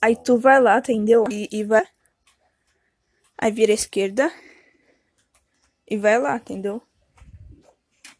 Aí tu vai lá, entendeu? E, e vai. Aí vira à esquerda. E vai lá, entendeu?